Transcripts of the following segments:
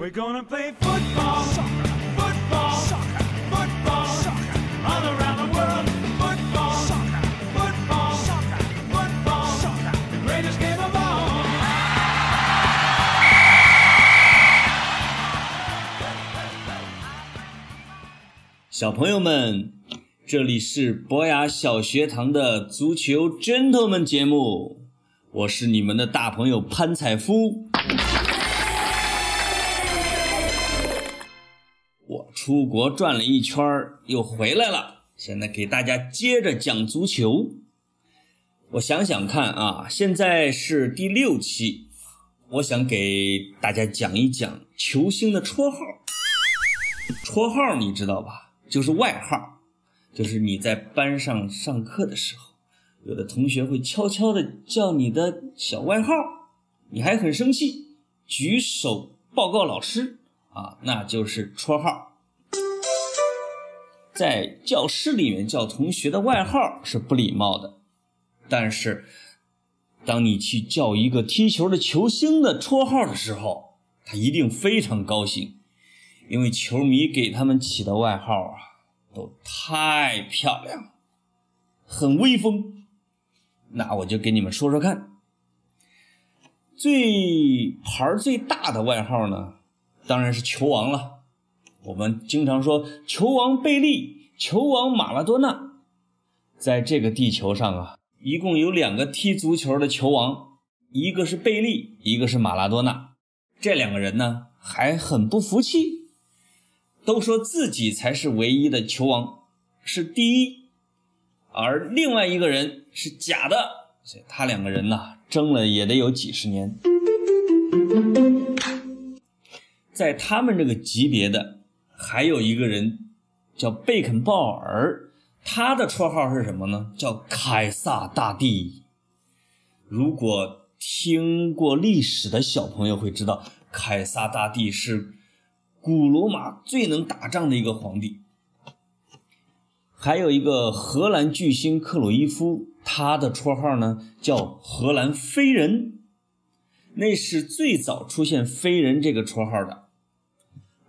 We're gonna play football, football, football, all around the world. Football, football, football, the greatest game of all. 小朋友们，这里是博雅小学堂的足球 gentleman 节目，我是你们的大朋友潘采夫。出国转了一圈又回来了，现在给大家接着讲足球。我想想看啊，现在是第六期，我想给大家讲一讲球星的绰号。绰号你知道吧？就是外号，就是你在班上上课的时候，有的同学会悄悄的叫你的小外号，你还很生气，举手报告老师啊，那就是绰号。在教室里面叫同学的外号是不礼貌的，但是当你去叫一个踢球的球星的绰号的时候，他一定非常高兴。因为球迷给他们起的外号啊，都太漂亮了，很威风。那我就给你们说说看，最牌最大的外号呢，当然是球王了。我们经常说球王贝利、球王马拉多纳。在这个地球上啊，一共有两个踢足球的球王，一个是贝利，一个是马拉多纳。这两个人呢，还很不服气。都说自己才是唯一的球王，是第一，而另外一个人是假的，所以他两个人呢争了也得有几十年。在他们这个级别的，还有一个人叫贝肯鲍尔，他的绰号是什么呢？叫凯撒大帝。如果听过历史的小朋友会知道，凯撒大帝是。古罗马最能打仗的一个皇帝，还有一个荷兰巨星克鲁伊夫，他的绰号呢叫荷兰飞人，那是最早出现飞人这个绰号的。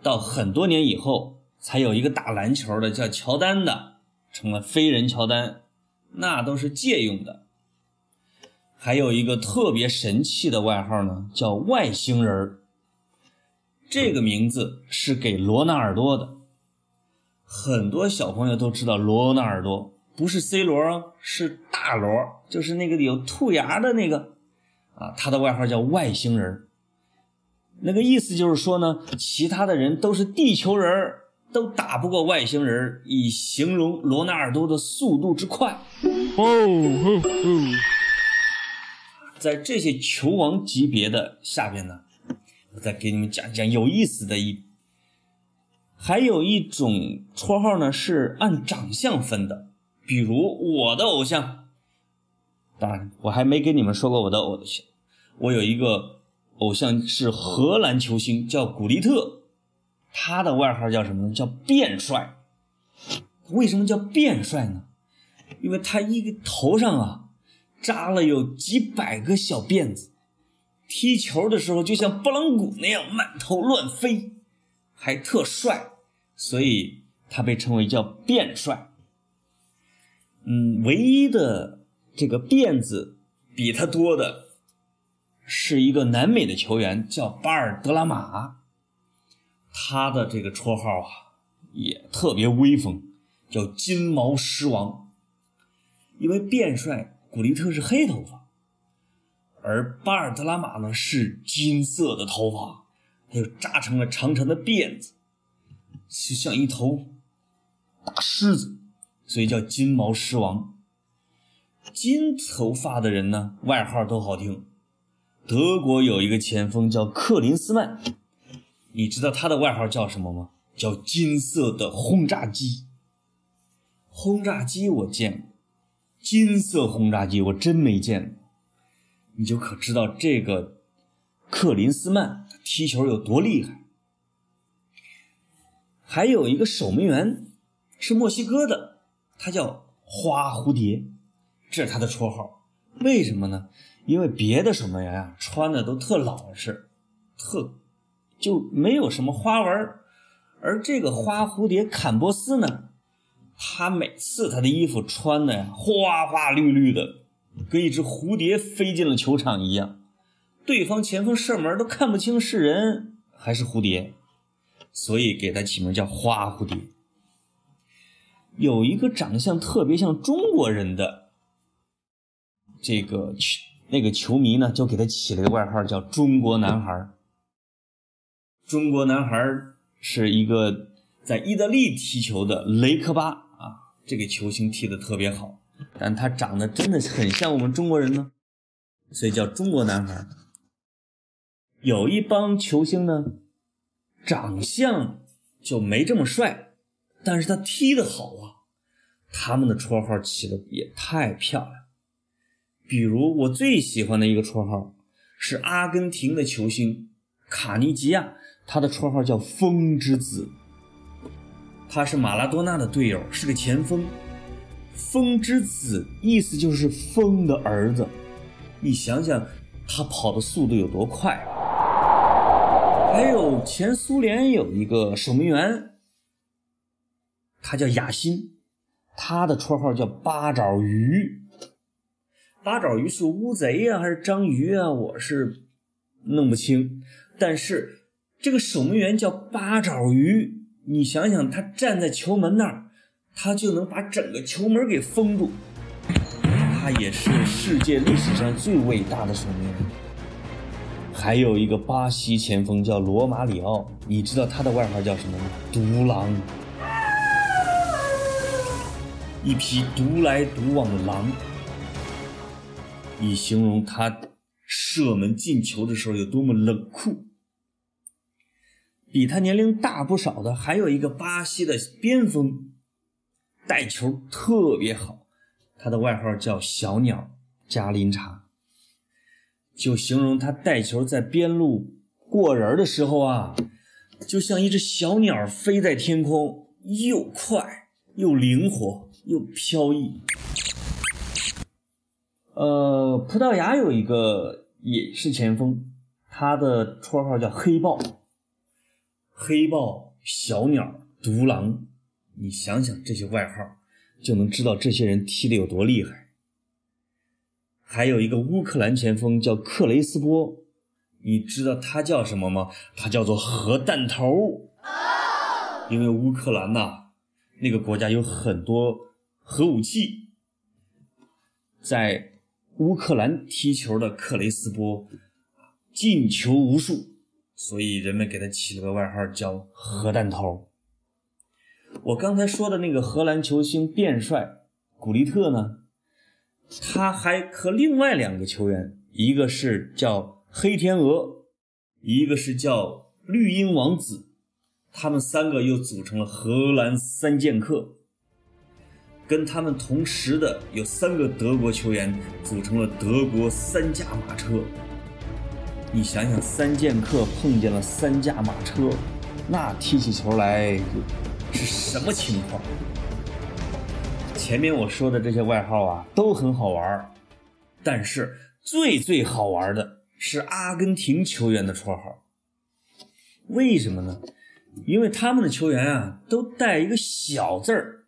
到很多年以后，才有一个打篮球的叫乔丹的，成了飞人乔丹，那都是借用的。还有一个特别神气的外号呢，叫外星人。这个名字是给罗纳尔多的，很多小朋友都知道罗纳尔多不是 C 罗，是大罗，就是那个有兔牙的那个啊，他的外号叫外星人那个意思就是说呢，其他的人都是地球人儿都打不过外星人以形容罗纳尔多的速度之快。哦，在这些球王级别的下边呢。我再给你们讲讲有意思的一，还有一种绰号呢是按长相分的，比如我的偶像，当然我还没跟你们说过我的偶像，我有一个偶像是荷兰球星叫古利特，他的外号叫什么呢？叫变帅。为什么叫变帅呢？因为他一个头上啊扎了有几百个小辫子。踢球的时候就像拨浪鼓那样满头乱飞，还特帅，所以他被称为叫辫帅。嗯，唯一的这个辫子比他多的是一个南美的球员，叫巴尔德拉马，他的这个绰号啊也特别威风，叫金毛狮王，因为辫帅古利特是黑头发。而巴尔德拉马呢是金色的头发，他就扎成了长长的辫子，就像一头大狮子，所以叫金毛狮王。金头发的人呢，外号都好听。德国有一个前锋叫克林斯曼，你知道他的外号叫什么吗？叫金色的轰炸机。轰炸机我见过，金色轰炸机我真没见过。你就可知道这个克林斯曼踢球有多厉害。还有一个守门员是墨西哥的，他叫花蝴蝶，这是他的绰号。为什么呢？因为别的守门员啊穿的都特老实，特就没有什么花纹。而这个花蝴蝶坎波斯呢，他每次他的衣服穿的呀花花绿绿的，跟一只蝴蝶飞进了球场一样，对方前锋射门都看不清是人还是蝴蝶，所以给他起名叫花蝴蝶。有一个长相特别像中国人的这个那个球迷呢，就给他起了个外号叫“中国男孩”。中国男孩是一个在意大利踢球的雷科巴啊，这个球星踢得特别好，但他长得真的很像我们中国人呢，所以叫中国男孩。有一帮球星呢，长相就没这么帅，但是他踢得好啊，他们的绰号起的也太漂亮。比如我最喜欢的一个绰号是阿根廷的球星卡尼吉亚，他的绰号叫“风之子”。他是马拉多纳的队友，是个前锋。风之子意思就是风的儿子。你想想，他跑的速度有多快？还有前苏联有一个守门员，他叫雅辛，他的绰号叫八爪鱼。八爪鱼是乌贼呀、还是章鱼啊？我是弄不清。但是这个守门员叫八爪鱼，你想想，他站在球门那儿，他就能把整个球门给封住。他也是世界历史上最伟大的守门员。还有一个巴西前锋叫罗马里奥，你知道他的外号叫什么吗？独狼，一匹独来独往的狼。以形容他射门进球的时候有多么冷酷。比他年龄大不少的还有一个巴西的边锋，带球特别好，他的外号叫小鸟加林查，就形容他带球在边路过人的时候啊，就像一只小鸟飞在天空，又快又灵活又飘逸。呃，葡萄牙有一个也是前锋，他的绰号叫黑豹。黑豹、小鸟、独狼，你想想这些外号，就能知道这些人踢得有多厉害。还有一个乌克兰前锋叫克雷斯波，你知道他叫什么吗？他叫做核弹头。因为乌克兰呐，那个国家有很多核武器，在乌克兰踢球的克雷斯波进球无数，所以人们给他起了个外号叫“核弹头”。我刚才说的那个荷兰球星变帅古利特呢，他还和另外两个球员，一个是叫黑天鹅，一个是叫绿茵王子，他们三个又组成了荷兰三剑客。跟他们同时的有三个德国球员，组成了德国三驾马车。你想想，三剑客碰见了三驾马车，那踢起球来是什么情况？前面我说的这些外号啊，都很好玩，但是最最好玩的是阿根廷球员的绰号。为什么呢？因为他们的球员啊，都带一个小字儿。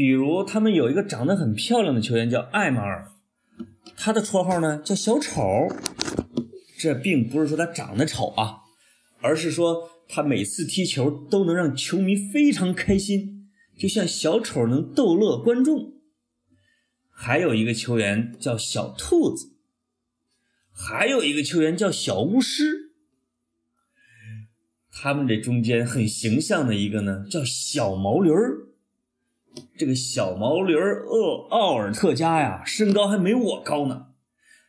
比如他们有一个长得很漂亮的球员叫艾马尔，他的绰号呢叫小丑。这并不是说他长得丑啊，而是说他每次踢球都能让球迷非常开心，就像小丑能逗乐观众。还有一个球员叫小兔子，还有一个球员叫小巫师。他们这中间很形象的一个呢叫小毛驴儿。这个小毛驴儿厄奥尔特加呀，身高还没我高呢。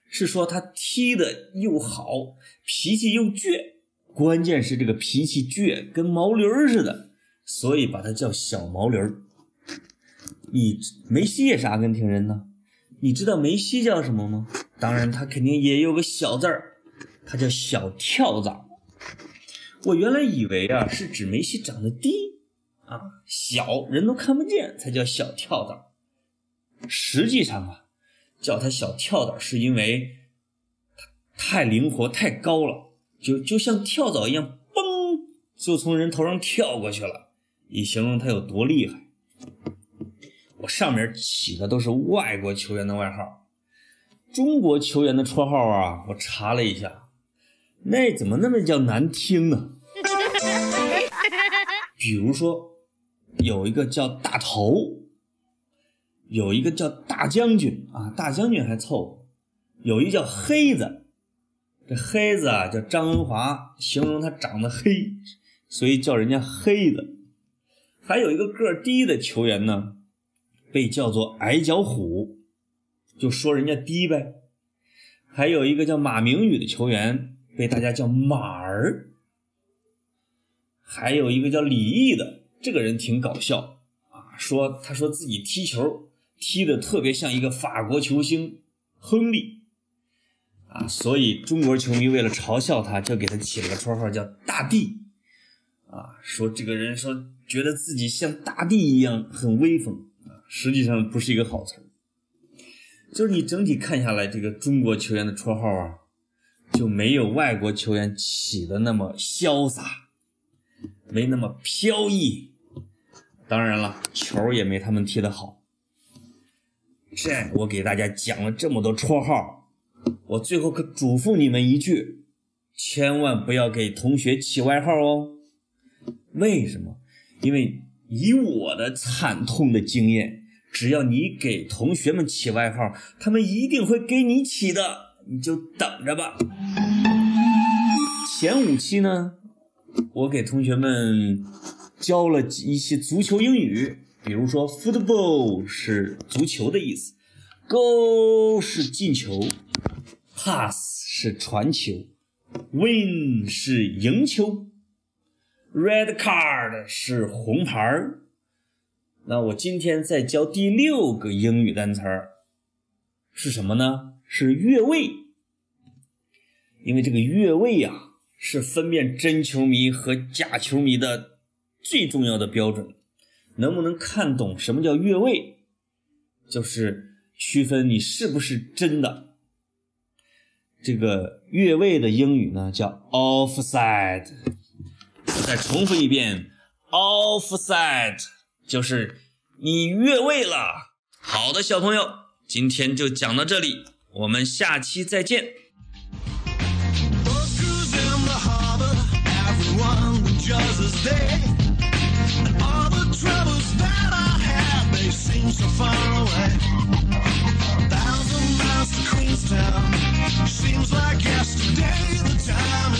是说他踢的又好，脾气又倔，关键是这个脾气倔，跟毛驴儿似的，所以把他叫小毛驴儿。你梅西也是阿根廷人呢，你知道梅西叫什么吗？当然，他肯定也有个小字儿，他叫小跳蚤。我原来以为啊，是指梅西长得低。啊，小人都看不见才叫小跳蚤。实际上啊，叫他小跳蚤是因为他太灵活、太高了，就就像跳蚤一样，嘣就从人头上跳过去了，以形容他有多厉害。我上面起的都是外国球员的外号，中国球员的绰号啊，我查了一下，那怎么那么叫难听呢？比如说，有一个叫大头，有一个叫大将军啊，大将军还凑合，有一个叫黑子，这黑子啊叫张文华，形容他长得黑，所以叫人家黑子。还有一个个低的球员呢，被叫做矮脚虎，就说人家低呗。还有一个叫马明宇的球员，被大家叫马儿。还有一个叫李毅的，这个人挺搞笑啊，说他说自己踢球踢得特别像一个法国球星亨利啊，所以中国球迷为了嘲笑他，就给他起了个绰号叫大帝啊，说这个人说觉得自己像大帝一样很威风啊，实际上不是一个好词儿。就是你整体看下来，这个中国球员的绰号啊，就没有外国球员起的那么潇洒。没那么飘逸，当然了，球也没他们踢得好。这我给大家讲了这么多绰号，我最后可嘱咐你们一句：千万不要给同学起外号哦。为什么？因为以我的惨痛的经验，只要你给同学们起外号，他们一定会给你起的，你就等着吧。前五期呢？我给同学们教了一些足球英语，比如说 football 是足球的意思，go 是进球，pass 是传球，win 是赢球，red card 是红牌儿。那我今天再教第六个英语单词儿是什么呢？是越位，因为这个越位呀。是分辨真球迷和假球迷的最重要的标准，能不能看懂什么叫越位，就是区分你是不是真的。这个越位的英语呢叫 offside，再重复一遍，offside 就是你越位了。好的，小朋友，今天就讲到这里，我们下期再见。They so far away. A thousand miles to Queenstown seems like yesterday. The time